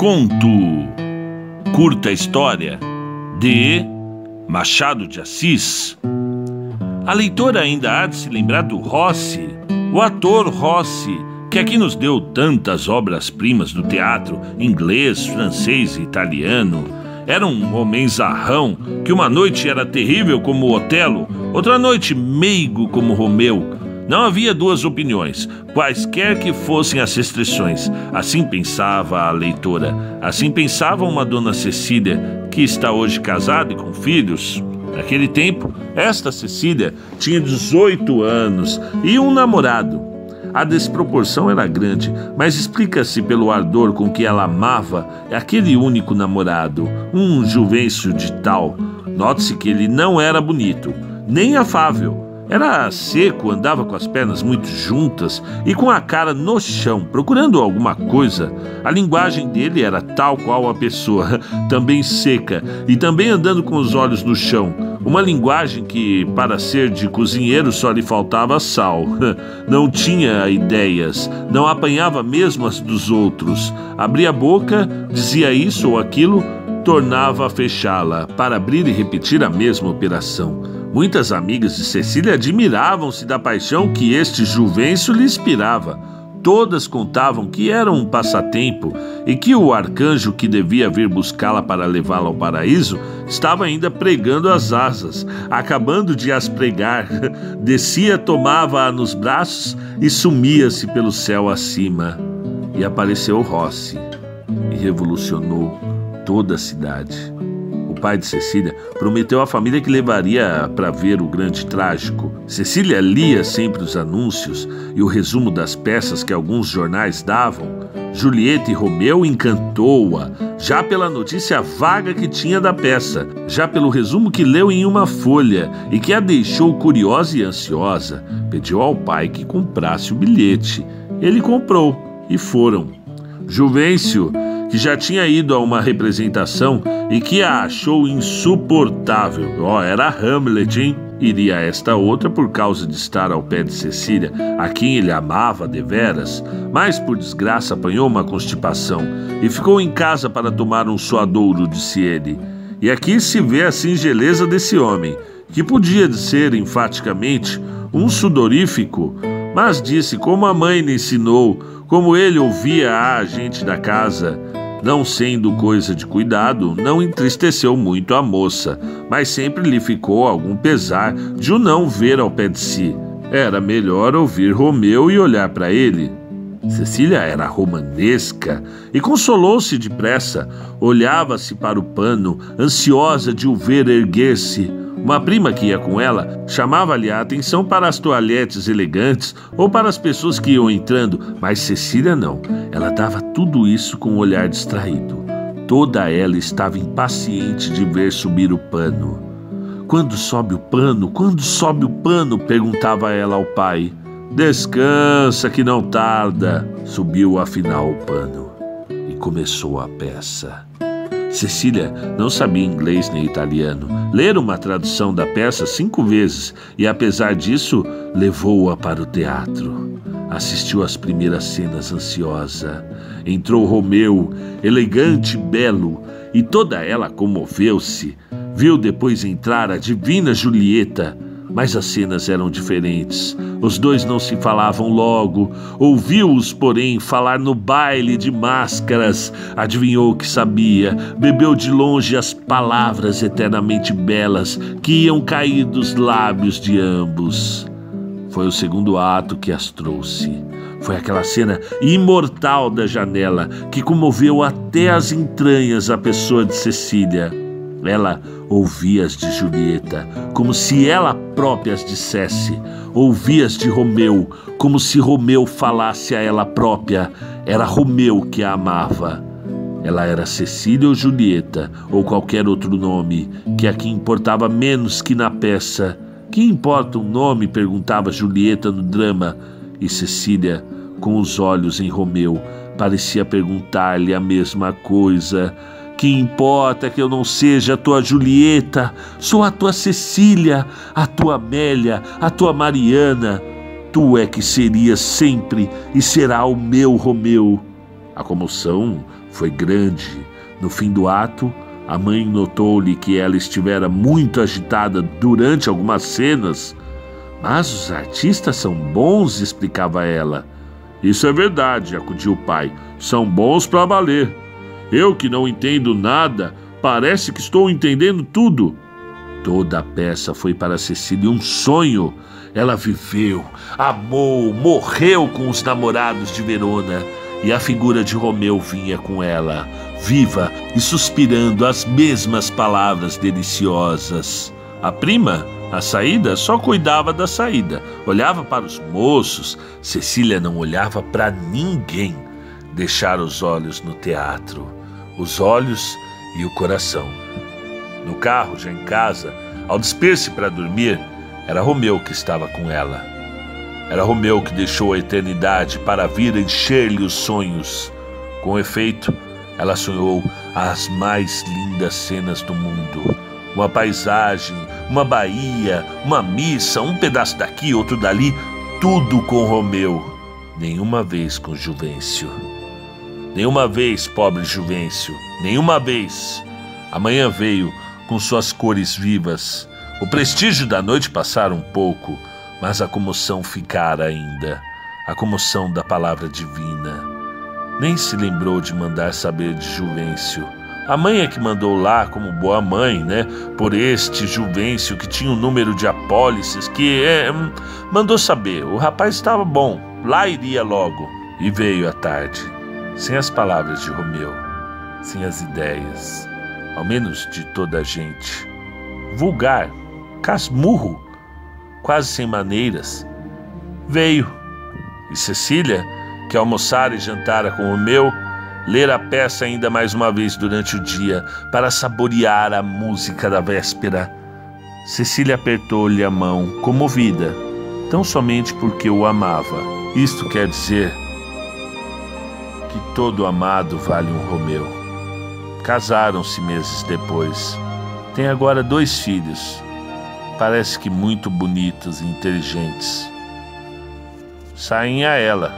Conto Curta História de Machado de Assis. A leitora ainda há de se lembrar do Rossi, o ator Rossi, que aqui nos deu tantas obras-primas do teatro inglês, francês e italiano. Era um homem zarrão que uma noite era terrível como Otelo, outra noite meigo como Romeu não havia duas opiniões, quaisquer que fossem as restrições. Assim pensava a leitora. Assim pensava uma dona Cecília, que está hoje casada e com filhos. Naquele tempo, esta Cecília tinha 18 anos e um namorado. A desproporção era grande, mas explica-se pelo ardor com que ela amava aquele único namorado, um juvencio de tal. Note-se que ele não era bonito, nem afável era seco, andava com as pernas muito juntas e com a cara no chão, procurando alguma coisa. A linguagem dele era tal qual a pessoa, também seca e também andando com os olhos no chão. Uma linguagem que, para ser de cozinheiro, só lhe faltava sal. Não tinha ideias, não apanhava mesmo as dos outros. Abria a boca, dizia isso ou aquilo, tornava a fechá-la para abrir e repetir a mesma operação. Muitas amigas de Cecília admiravam-se da paixão que este Juvencio lhe inspirava. Todas contavam que era um passatempo e que o arcanjo que devia vir buscá-la para levá-la ao paraíso estava ainda pregando as asas, acabando de as pregar. Descia, tomava-a nos braços e sumia-se pelo céu acima. E apareceu Rossi e revolucionou toda a cidade pai de Cecília, prometeu à família que levaria para ver o grande trágico. Cecília lia sempre os anúncios e o resumo das peças que alguns jornais davam. Julieta e Romeu encantou-a, já pela notícia vaga que tinha da peça, já pelo resumo que leu em uma folha e que a deixou curiosa e ansiosa. Pediu ao pai que comprasse o bilhete. Ele comprou e foram. Juvencio que já tinha ido a uma representação e que a achou insuportável. Ó, oh, era Hamlet, hein? Iria a esta outra por causa de estar ao pé de Cecília, a quem ele amava deveras, mas por desgraça apanhou uma constipação e ficou em casa para tomar um suadouro, disse ele. E aqui se vê a singeleza desse homem, que podia ser enfaticamente um sudorífico, mas disse como a mãe lhe ensinou, como ele ouvia a gente da casa não sendo coisa de cuidado, não entristeceu muito a moça, mas sempre lhe ficou algum pesar de o não ver ao pé de si. Era melhor ouvir Romeu e olhar para ele. Cecília era romanesca e consolou-se depressa. Olhava-se para o pano, ansiosa de o ver erguer-se. Uma prima que ia com ela chamava-lhe a atenção para as toalhetes elegantes ou para as pessoas que iam entrando, mas Cecília não. Ela dava tudo isso com um olhar distraído. Toda ela estava impaciente de ver subir o pano. Quando sobe o pano? Quando sobe o pano? perguntava ela ao pai. Descansa que não tarda. Subiu afinal o pano e começou a peça. Cecília não sabia inglês nem italiano. Lera uma tradução da peça cinco vezes e, apesar disso, levou-a para o teatro. Assistiu às primeiras cenas ansiosa. Entrou Romeu, elegante belo, e toda ela comoveu-se. Viu depois entrar a divina Julieta mas as cenas eram diferentes. Os dois não se falavam logo. Ouviu-os, porém, falar no baile de máscaras. Adivinhou que sabia. Bebeu de longe as palavras eternamente belas que iam cair dos lábios de ambos. Foi o segundo ato que as trouxe. Foi aquela cena imortal da janela que comoveu até as entranhas a pessoa de Cecília. Ela ouvia as de Julieta, como se ela própria as dissesse. Ouvia as de Romeu, como se Romeu falasse a ela própria. Era Romeu que a amava. Ela era Cecília ou Julieta, ou qualquer outro nome, que aqui importava menos que na peça. Que importa um nome? perguntava Julieta no drama. E Cecília, com os olhos em Romeu, parecia perguntar-lhe a mesma coisa. Que importa que eu não seja a tua Julieta, sou a tua Cecília, a tua Amélia, a tua Mariana. Tu é que serias sempre e será o meu Romeu. A comoção foi grande. No fim do ato, a mãe notou-lhe que ela estivera muito agitada durante algumas cenas. Mas os artistas são bons, explicava ela. Isso é verdade, acudiu o pai. São bons para valer. Eu que não entendo nada, parece que estou entendendo tudo. Toda a peça foi para Cecília um sonho. Ela viveu, amou, morreu com os namorados de Verona e a figura de Romeu vinha com ela, viva e suspirando as mesmas palavras deliciosas. A prima, a saída, só cuidava da saída, olhava para os moços. Cecília não olhava para ninguém. Deixar os olhos no teatro, os olhos e o coração. No carro, já em casa, ao despir-se para dormir, era Romeu que estava com ela. Era Romeu que deixou a eternidade para vir encher-lhe os sonhos. Com efeito, ela sonhou as mais lindas cenas do mundo. Uma paisagem, uma baía, uma missa, um pedaço daqui, outro dali, tudo com Romeu. Nenhuma vez com Juvencio. Nenhuma vez, pobre Juvencio, nenhuma vez. Amanhã veio com suas cores vivas, o prestígio da noite passara um pouco, mas a comoção ficara ainda a comoção da palavra divina. Nem se lembrou de mandar saber de Juvencio. A mãe é que mandou lá, como boa mãe, né? Por este Juvencio que tinha um número de apólices, que é, hum, mandou saber. O rapaz estava bom, lá iria logo. E veio à tarde, sem as palavras de Romeu, sem as ideias, ao menos de toda a gente. Vulgar, casmurro, quase sem maneiras. Veio, e Cecília, que almoçara e jantara com o meu, ler a peça ainda mais uma vez durante o dia, para saborear a música da véspera. Cecília apertou-lhe a mão, comovida, tão somente porque o amava. Isto quer dizer que todo amado vale um Romeu. Casaram-se meses depois. Tem agora dois filhos, parece que muito bonitos e inteligentes. Saem a ela,